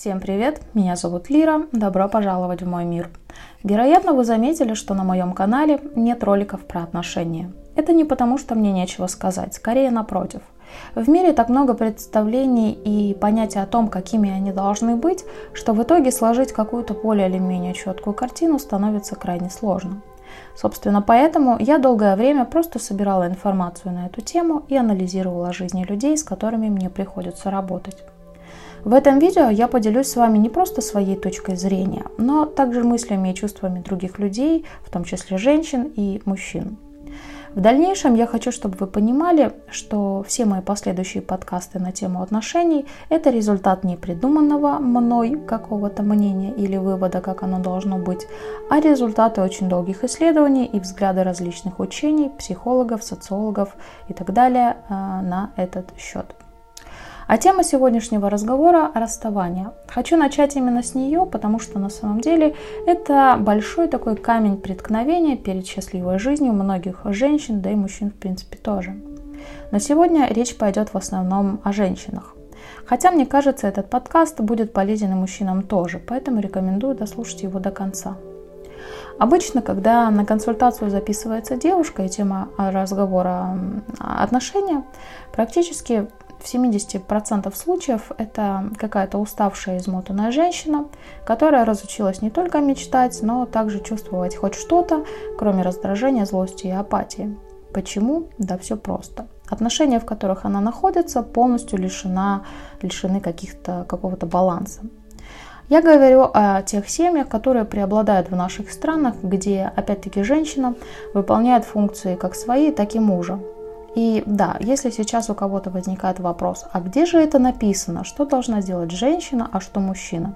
Всем привет, меня зовут Лира, добро пожаловать в мой мир. Вероятно, вы заметили, что на моем канале нет роликов про отношения. Это не потому, что мне нечего сказать, скорее напротив. В мире так много представлений и понятий о том, какими они должны быть, что в итоге сложить какую-то более или менее четкую картину становится крайне сложно. Собственно, поэтому я долгое время просто собирала информацию на эту тему и анализировала жизни людей, с которыми мне приходится работать. В этом видео я поделюсь с вами не просто своей точкой зрения, но также мыслями и чувствами других людей, в том числе женщин и мужчин. В дальнейшем я хочу, чтобы вы понимали, что все мои последующие подкасты на тему отношений – это результат не придуманного мной какого-то мнения или вывода, как оно должно быть, а результаты очень долгих исследований и взгляды различных учений, психологов, социологов и так далее э, на этот счет. А тема сегодняшнего разговора – расставание. Хочу начать именно с нее, потому что на самом деле это большой такой камень преткновения перед счастливой жизнью многих женщин, да и мужчин в принципе тоже. Но сегодня речь пойдет в основном о женщинах. Хотя, мне кажется, этот подкаст будет полезен и мужчинам тоже, поэтому рекомендую дослушать его до конца. Обычно, когда на консультацию записывается девушка и тема разговора отношения, практически в 70% случаев это какая-то уставшая, измотанная женщина, которая разучилась не только мечтать, но также чувствовать хоть что-то, кроме раздражения, злости и апатии. Почему? Да все просто. Отношения, в которых она находится, полностью лишена, лишены каких-то, какого-то баланса. Я говорю о тех семьях, которые преобладают в наших странах, где, опять-таки, женщина выполняет функции как свои, так и мужа. И да, если сейчас у кого-то возникает вопрос, а где же это написано, что должна делать женщина, а что мужчина?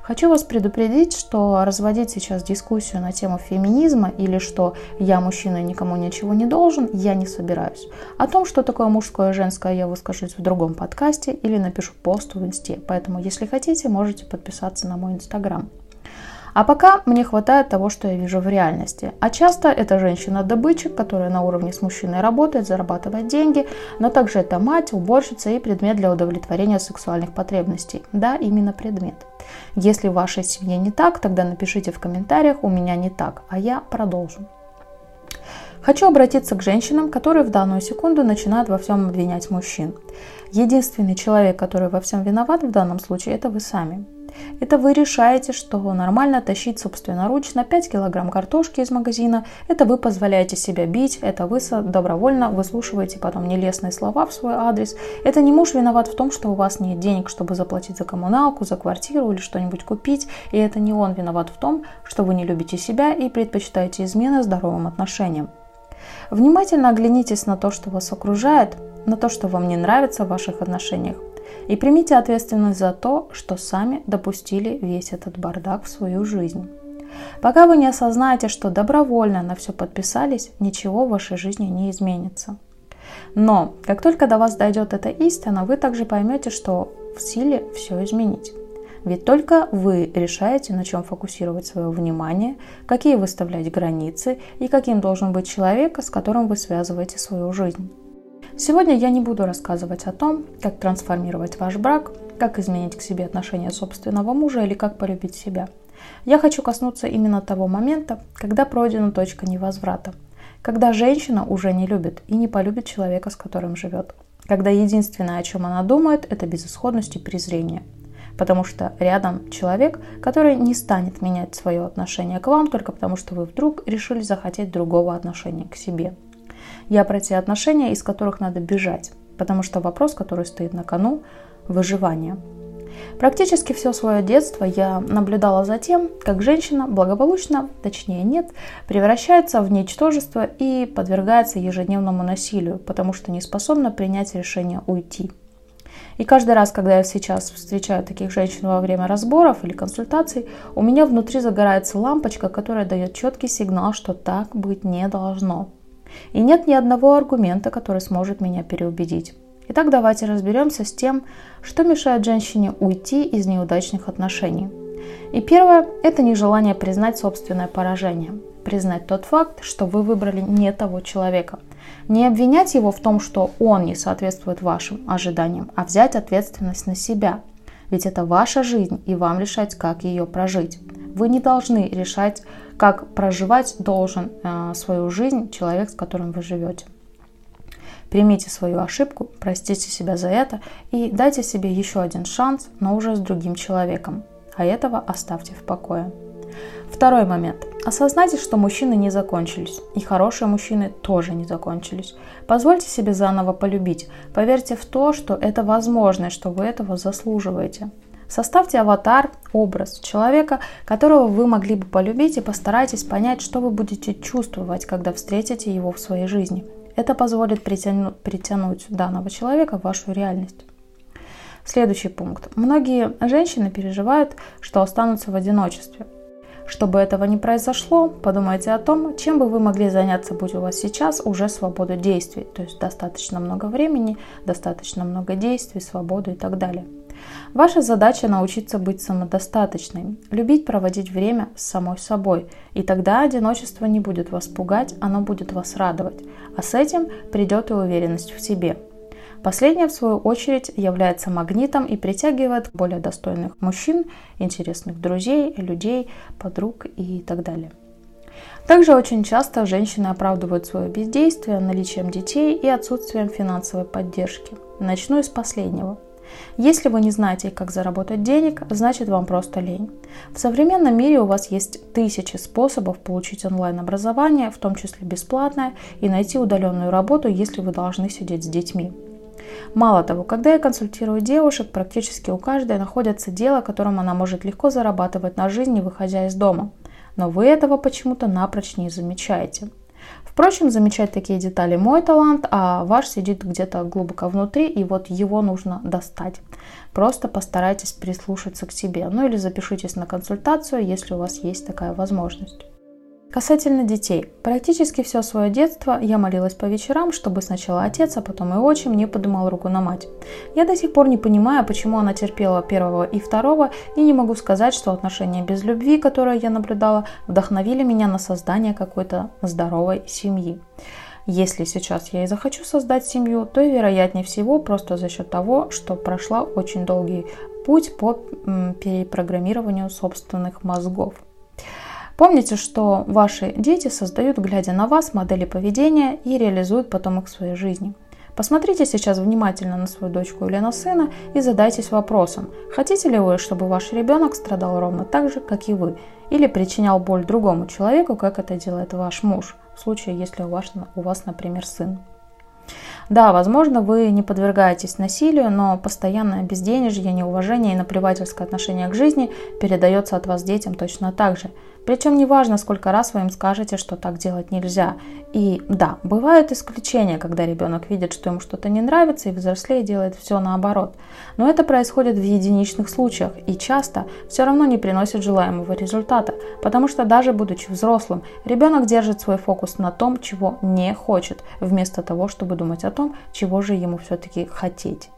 Хочу вас предупредить, что разводить сейчас дискуссию на тему феминизма или что я мужчина и никому ничего не должен, я не собираюсь. О том, что такое мужское и женское, я выскажусь в другом подкасте или напишу пост в инсте. Поэтому, если хотите, можете подписаться на мой инстаграм. А пока мне хватает того, что я вижу в реальности. А часто это женщина-добытчик, которая на уровне с мужчиной работает, зарабатывает деньги, но также это мать, уборщица и предмет для удовлетворения сексуальных потребностей. Да, именно предмет. Если в вашей семье не так, тогда напишите в комментариях «у меня не так», а я продолжу. Хочу обратиться к женщинам, которые в данную секунду начинают во всем обвинять мужчин. Единственный человек, который во всем виноват в данном случае, это вы сами. Это вы решаете, что нормально тащить собственноручно 5 килограмм картошки из магазина, это вы позволяете себя бить, это вы добровольно выслушиваете потом нелестные слова в свой адрес. Это не муж виноват в том, что у вас нет денег, чтобы заплатить за коммуналку, за квартиру или что-нибудь купить, и это не он виноват в том, что вы не любите себя и предпочитаете измены здоровым отношениям. Внимательно оглянитесь на то, что вас окружает, на то, что вам не нравится в ваших отношениях. И примите ответственность за то, что сами допустили весь этот бардак в свою жизнь. Пока вы не осознаете, что добровольно на все подписались, ничего в вашей жизни не изменится. Но как только до вас дойдет эта истина, вы также поймете, что в силе все изменить. Ведь только вы решаете, на чем фокусировать свое внимание, какие выставлять границы и каким должен быть человек, с которым вы связываете свою жизнь. Сегодня я не буду рассказывать о том, как трансформировать ваш брак, как изменить к себе отношение собственного мужа или как полюбить себя. Я хочу коснуться именно того момента, когда пройдена точка невозврата, когда женщина уже не любит и не полюбит человека, с которым живет, когда единственное, о чем она думает, это безысходность и презрение. Потому что рядом человек, который не станет менять свое отношение к вам только потому, что вы вдруг решили захотеть другого отношения к себе – я про те отношения, из которых надо бежать, потому что вопрос, который стоит на кону – выживание. Практически все свое детство я наблюдала за тем, как женщина благополучно, точнее нет, превращается в ничтожество и подвергается ежедневному насилию, потому что не способна принять решение уйти. И каждый раз, когда я сейчас встречаю таких женщин во время разборов или консультаций, у меня внутри загорается лампочка, которая дает четкий сигнал, что так быть не должно. И нет ни одного аргумента, который сможет меня переубедить. Итак, давайте разберемся с тем, что мешает женщине уйти из неудачных отношений. И первое – это нежелание признать собственное поражение. Признать тот факт, что вы выбрали не того человека. Не обвинять его в том, что он не соответствует вашим ожиданиям, а взять ответственность на себя. Ведь это ваша жизнь, и вам решать, как ее прожить. Вы не должны решать, как проживать должен э, свою жизнь человек, с которым вы живете. Примите свою ошибку, простите себя за это и дайте себе еще один шанс, но уже с другим человеком. А этого оставьте в покое. Второй момент. Осознайте, что мужчины не закончились, и хорошие мужчины тоже не закончились. Позвольте себе заново полюбить. Поверьте в то, что это возможно, и что вы этого заслуживаете. Составьте аватар, образ человека, которого вы могли бы полюбить, и постарайтесь понять, что вы будете чувствовать, когда встретите его в своей жизни. Это позволит притянуть, притянуть данного человека в вашу реальность. Следующий пункт. Многие женщины переживают, что останутся в одиночестве. Чтобы этого не произошло, подумайте о том, чем бы вы могли заняться, будь у вас сейчас уже свобода действий, то есть достаточно много времени, достаточно много действий, свободы и так далее. Ваша задача научиться быть самодостаточной, любить проводить время с самой собой, и тогда одиночество не будет вас пугать, оно будет вас радовать, а с этим придет и уверенность в себе – Последняя, в свою очередь, является магнитом и притягивает более достойных мужчин, интересных друзей, людей, подруг и так далее. Также очень часто женщины оправдывают свое бездействие наличием детей и отсутствием финансовой поддержки. Начну из последнего. Если вы не знаете, как заработать денег, значит вам просто лень. В современном мире у вас есть тысячи способов получить онлайн-образование, в том числе бесплатное, и найти удаленную работу, если вы должны сидеть с детьми. Мало того, когда я консультирую девушек, практически у каждой находится дело, которым она может легко зарабатывать на жизнь, не выходя из дома. Но вы этого почему-то напрочь не замечаете. Впрочем, замечать такие детали мой талант, а ваш сидит где-то глубоко внутри, и вот его нужно достать. Просто постарайтесь прислушаться к себе, ну или запишитесь на консультацию, если у вас есть такая возможность. Касательно детей. Практически все свое детство я молилась по вечерам, чтобы сначала отец, а потом и отчим не подумал руку на мать. Я до сих пор не понимаю, почему она терпела первого и второго, и не могу сказать, что отношения без любви, которые я наблюдала, вдохновили меня на создание какой-то здоровой семьи. Если сейчас я и захочу создать семью, то вероятнее всего просто за счет того, что прошла очень долгий путь по перепрограммированию собственных мозгов. Помните, что ваши дети создают, глядя на вас, модели поведения и реализуют потом их в своей жизни. Посмотрите сейчас внимательно на свою дочку или на сына и задайтесь вопросом, хотите ли вы, чтобы ваш ребенок страдал ровно так же, как и вы, или причинял боль другому человеку, как это делает ваш муж, в случае, если у вас, у вас например, сын. Да, возможно, вы не подвергаетесь насилию, но постоянное безденежье, неуважение и наплевательское отношение к жизни передается от вас детям точно так же – причем неважно, сколько раз вы им скажете, что так делать нельзя. И да, бывают исключения, когда ребенок видит, что ему что-то не нравится, и взрослее делает все наоборот. Но это происходит в единичных случаях и часто все равно не приносит желаемого результата, потому что даже будучи взрослым, ребенок держит свой фокус на том, чего не хочет, вместо того, чтобы думать о том, чего же ему все-таки хотеть.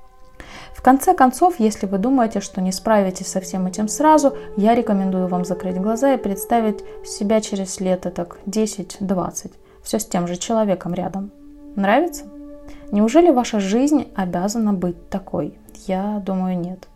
В конце концов, если вы думаете, что не справитесь со всем этим сразу, я рекомендую вам закрыть глаза и представить себя через лет так 10-20, все с тем же человеком рядом. Нравится? Неужели ваша жизнь обязана быть такой? Я думаю, нет.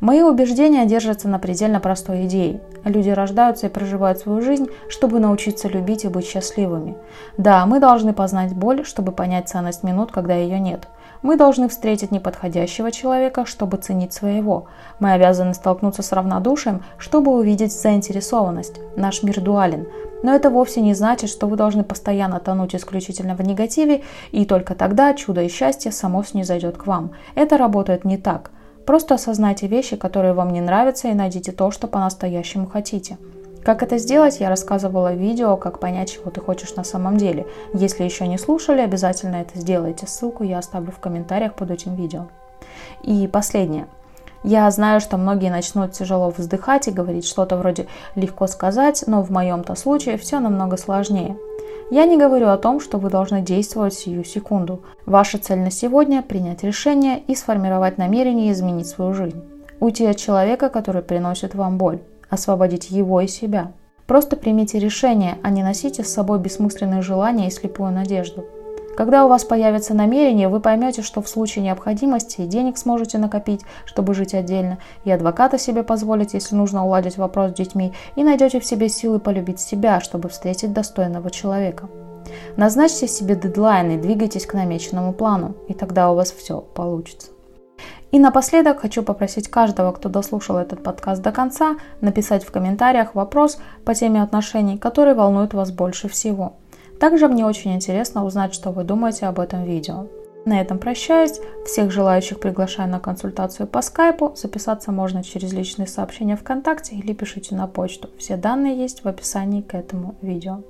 Мои убеждения держатся на предельно простой идее. Люди рождаются и проживают свою жизнь, чтобы научиться любить и быть счастливыми. Да, мы должны познать боль, чтобы понять ценность минут, когда ее нет – мы должны встретить неподходящего человека, чтобы ценить своего. Мы обязаны столкнуться с равнодушием, чтобы увидеть заинтересованность. Наш мир дуален. Но это вовсе не значит, что вы должны постоянно тонуть исключительно в негативе, и только тогда чудо и счастье само снизойдет к вам. Это работает не так. Просто осознайте вещи, которые вам не нравятся, и найдите то, что по-настоящему хотите. Как это сделать, я рассказывала в видео, как понять, чего ты хочешь на самом деле. Если еще не слушали, обязательно это сделайте. Ссылку я оставлю в комментариях под этим видео. И последнее. Я знаю, что многие начнут тяжело вздыхать и говорить что-то вроде «легко сказать», но в моем-то случае все намного сложнее. Я не говорю о том, что вы должны действовать сию секунду. Ваша цель на сегодня – принять решение и сформировать намерение изменить свою жизнь. Уйти от человека, который приносит вам боль освободить его и себя. Просто примите решение, а не носите с собой бессмысленные желания и слепую надежду. Когда у вас появится намерение, вы поймете, что в случае необходимости денег сможете накопить, чтобы жить отдельно, и адвоката себе позволить, если нужно уладить вопрос с детьми, и найдете в себе силы полюбить себя, чтобы встретить достойного человека. Назначьте себе дедлайн и двигайтесь к намеченному плану, и тогда у вас все получится. И напоследок хочу попросить каждого, кто дослушал этот подкаст до конца, написать в комментариях вопрос по теме отношений, который волнует вас больше всего. Также мне очень интересно узнать, что вы думаете об этом видео. На этом прощаюсь. Всех желающих приглашаю на консультацию по скайпу. Записаться можно через личные сообщения ВКонтакте или пишите на почту. Все данные есть в описании к этому видео.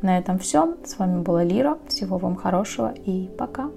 На этом все. С вами была Лира. Всего вам хорошего и пока.